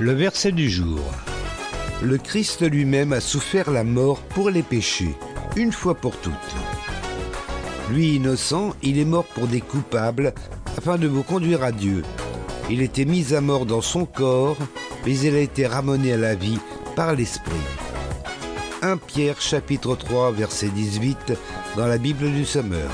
Le verset du jour. Le Christ lui-même a souffert la mort pour les péchés, une fois pour toutes. Lui innocent, il est mort pour des coupables, afin de vous conduire à Dieu. Il était mis à mort dans son corps, mais il a été ramené à la vie par l'Esprit. 1 Pierre chapitre 3 verset 18 dans la Bible du Sommeur.